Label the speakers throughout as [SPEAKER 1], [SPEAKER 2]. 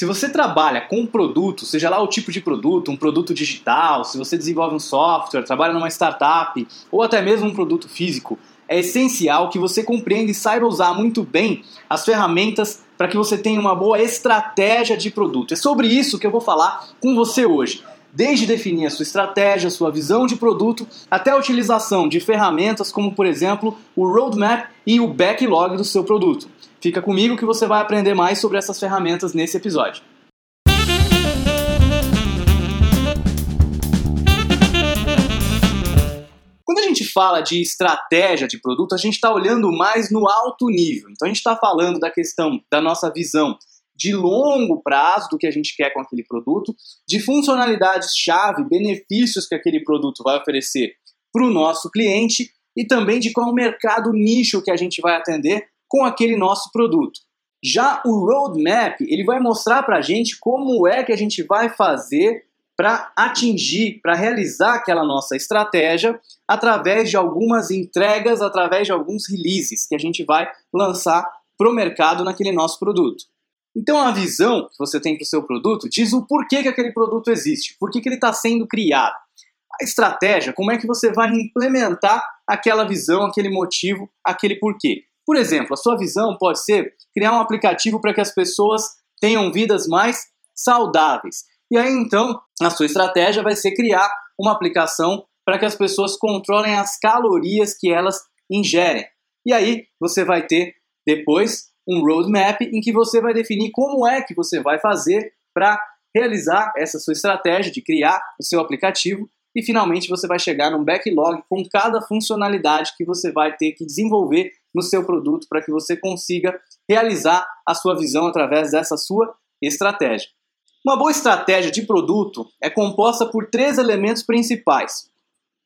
[SPEAKER 1] Se você trabalha com um produto, seja lá o tipo de produto, um produto digital, se você desenvolve um software, trabalha numa startup ou até mesmo um produto físico, é essencial que você compreenda e saiba usar muito bem as ferramentas para que você tenha uma boa estratégia de produto. É sobre isso que eu vou falar com você hoje. Desde definir a sua estratégia, a sua visão de produto, até a utilização de ferramentas como, por exemplo, o roadmap e o backlog do seu produto. Fica comigo que você vai aprender mais sobre essas ferramentas nesse episódio. Quando a gente fala de estratégia de produto, a gente está olhando mais no alto nível. Então a gente está falando da questão da nossa visão de longo prazo do que a gente quer com aquele produto, de funcionalidades-chave, benefícios que aquele produto vai oferecer para o nosso cliente e também de qual mercado nicho que a gente vai atender com aquele nosso produto. Já o roadmap, ele vai mostrar para a gente como é que a gente vai fazer para atingir, para realizar aquela nossa estratégia através de algumas entregas, através de alguns releases que a gente vai lançar para o mercado naquele nosso produto. Então a visão que você tem para o seu produto diz o porquê que aquele produto existe, por que ele está sendo criado. A estratégia, como é que você vai implementar aquela visão, aquele motivo, aquele porquê. Por exemplo, a sua visão pode ser criar um aplicativo para que as pessoas tenham vidas mais saudáveis. E aí então, a sua estratégia vai ser criar uma aplicação para que as pessoas controlem as calorias que elas ingerem. E aí você vai ter depois um roadmap em que você vai definir como é que você vai fazer para realizar essa sua estratégia de criar o seu aplicativo e finalmente você vai chegar num backlog com cada funcionalidade que você vai ter que desenvolver no seu produto para que você consiga realizar a sua visão através dessa sua estratégia. Uma boa estratégia de produto é composta por três elementos principais: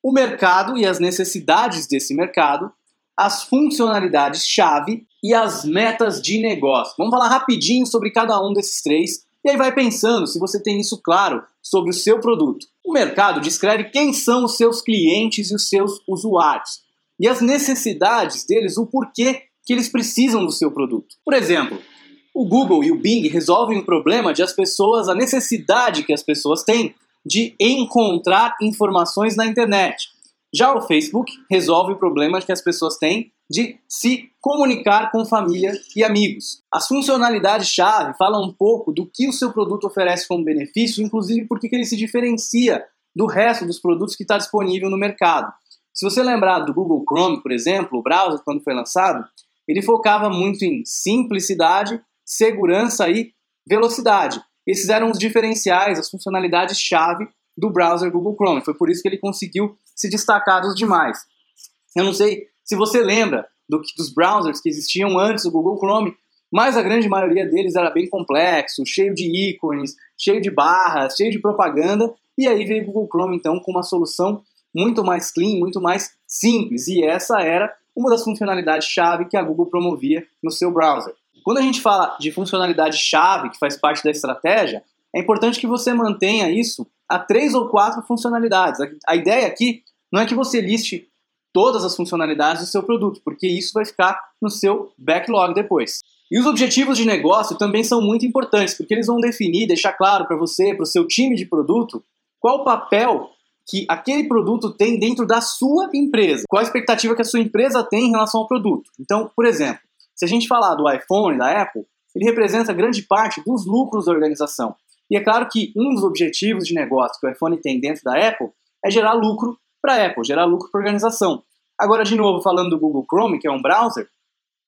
[SPEAKER 1] o mercado e as necessidades desse mercado, as funcionalidades-chave e as metas de negócio. Vamos falar rapidinho sobre cada um desses três e aí vai pensando se você tem isso claro sobre o seu produto. O mercado descreve quem são os seus clientes e os seus usuários e as necessidades deles, o porquê que eles precisam do seu produto. Por exemplo, o Google e o Bing resolvem o problema de as pessoas, a necessidade que as pessoas têm de encontrar informações na internet. Já o Facebook resolve o problema que as pessoas têm de se comunicar com família e amigos. As funcionalidades-chave falam um pouco do que o seu produto oferece como benefício, inclusive porque ele se diferencia do resto dos produtos que está disponível no mercado. Se você lembrar do Google Chrome, por exemplo, o browser, quando foi lançado, ele focava muito em simplicidade, segurança e velocidade. Esses eram os diferenciais, as funcionalidades-chave do browser Google Chrome. Foi por isso que ele conseguiu se destacar dos demais. Eu não sei se você lembra do, dos browsers que existiam antes do Google Chrome, mas a grande maioria deles era bem complexo, cheio de ícones, cheio de barras, cheio de propaganda, e aí veio o Google Chrome então com uma solução muito mais clean, muito mais simples. E essa era uma das funcionalidades-chave que a Google promovia no seu browser. Quando a gente fala de funcionalidade-chave, que faz parte da estratégia, é importante que você mantenha isso a três ou quatro funcionalidades. A ideia aqui não é que você liste todas as funcionalidades do seu produto, porque isso vai ficar no seu backlog depois. E os objetivos de negócio também são muito importantes, porque eles vão definir, deixar claro para você, para o seu time de produto, qual o papel que aquele produto tem dentro da sua empresa. Qual a expectativa que a sua empresa tem em relação ao produto. Então, por exemplo, se a gente falar do iPhone, da Apple, ele representa grande parte dos lucros da organização. E é claro que um dos objetivos de negócio que o iPhone tem dentro da Apple é gerar lucro para a Apple, gerar lucro para a organização. Agora, de novo, falando do Google Chrome, que é um browser,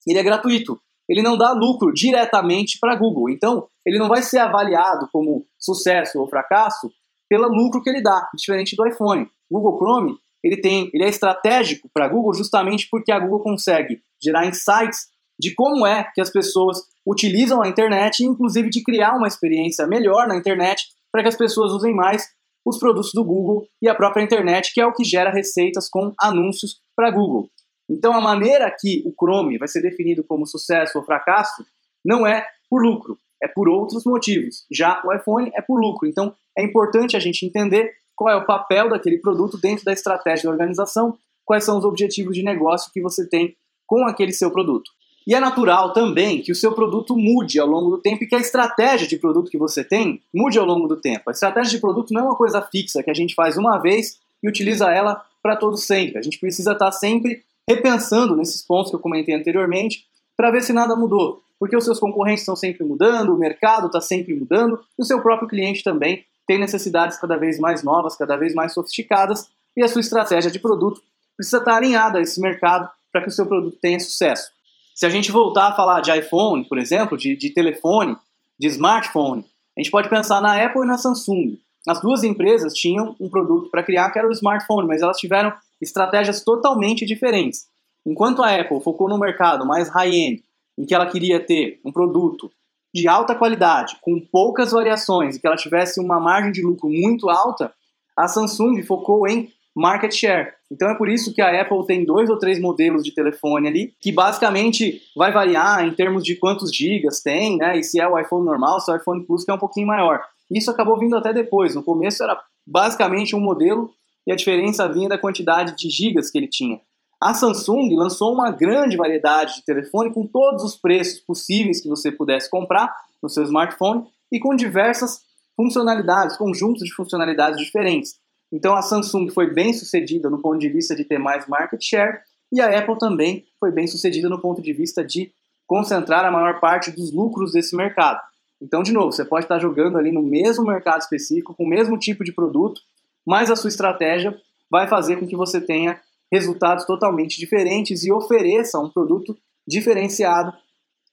[SPEAKER 1] ele é gratuito. Ele não dá lucro diretamente para a Google. Então, ele não vai ser avaliado como sucesso ou fracasso pelo lucro que ele dá, diferente do iPhone. O Google Chrome, ele tem, ele é estratégico para a Google justamente porque a Google consegue gerar insights de como é que as pessoas utilizam a internet, inclusive de criar uma experiência melhor na internet para que as pessoas usem mais os produtos do Google e a própria internet, que é o que gera receitas com anúncios para Google. Então a maneira que o Chrome vai ser definido como sucesso ou fracasso não é por lucro, é por outros motivos. Já o iPhone é por lucro. Então é importante a gente entender qual é o papel daquele produto dentro da estratégia da organização, quais são os objetivos de negócio que você tem com aquele seu produto. E é natural também que o seu produto mude ao longo do tempo e que a estratégia de produto que você tem mude ao longo do tempo. A estratégia de produto não é uma coisa fixa que a gente faz uma vez e utiliza ela para todo sempre. A gente precisa estar tá sempre repensando nesses pontos que eu comentei anteriormente para ver se nada mudou. Porque os seus concorrentes estão sempre mudando, o mercado está sempre mudando e o seu próprio cliente também tem necessidades cada vez mais novas, cada vez mais sofisticadas e a sua estratégia de produto precisa estar tá alinhada a esse mercado para que o seu produto tenha sucesso. Se a gente voltar a falar de iPhone, por exemplo, de, de telefone, de smartphone, a gente pode pensar na Apple e na Samsung. As duas empresas tinham um produto para criar que era o smartphone, mas elas tiveram estratégias totalmente diferentes. Enquanto a Apple focou no mercado mais high-end, em que ela queria ter um produto de alta qualidade, com poucas variações e que ela tivesse uma margem de lucro muito alta, a Samsung focou em market share. Então é por isso que a Apple tem dois ou três modelos de telefone ali, que basicamente vai variar em termos de quantos gigas tem, né? E se é o iPhone normal, se é o iPhone Plus, que é um pouquinho maior. Isso acabou vindo até depois. No começo era basicamente um modelo e a diferença vinha da quantidade de gigas que ele tinha. A Samsung lançou uma grande variedade de telefone com todos os preços possíveis que você pudesse comprar no seu smartphone e com diversas funcionalidades, conjuntos de funcionalidades diferentes. Então a Samsung foi bem sucedida no ponto de vista de ter mais market share e a Apple também foi bem sucedida no ponto de vista de concentrar a maior parte dos lucros desse mercado. Então, de novo, você pode estar jogando ali no mesmo mercado específico, com o mesmo tipo de produto, mas a sua estratégia vai fazer com que você tenha resultados totalmente diferentes e ofereça um produto diferenciado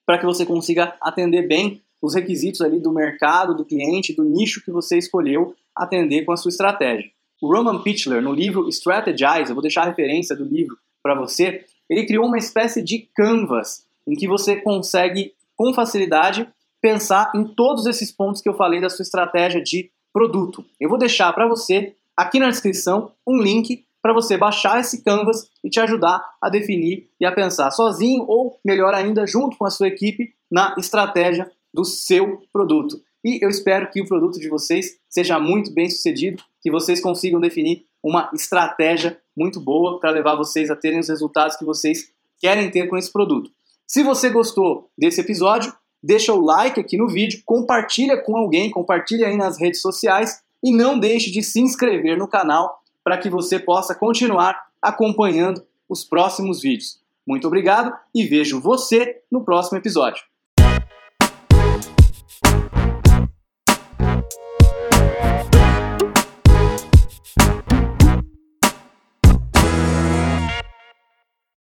[SPEAKER 1] para que você consiga atender bem os requisitos ali do mercado, do cliente, do nicho que você escolheu atender com a sua estratégia. O Roman Pichler, no livro Strategize, eu vou deixar a referência do livro para você, ele criou uma espécie de canvas em que você consegue, com facilidade, pensar em todos esses pontos que eu falei da sua estratégia de produto. Eu vou deixar para você, aqui na descrição, um link para você baixar esse canvas e te ajudar a definir e a pensar sozinho ou, melhor ainda, junto com a sua equipe na estratégia do seu produto. E eu espero que o produto de vocês seja muito bem sucedido, que vocês consigam definir uma estratégia muito boa para levar vocês a terem os resultados que vocês querem ter com esse produto. Se você gostou desse episódio, deixa o like aqui no vídeo, compartilha com alguém, compartilha aí nas redes sociais e não deixe de se inscrever no canal para que você possa continuar acompanhando os próximos vídeos. Muito obrigado e vejo você no próximo episódio.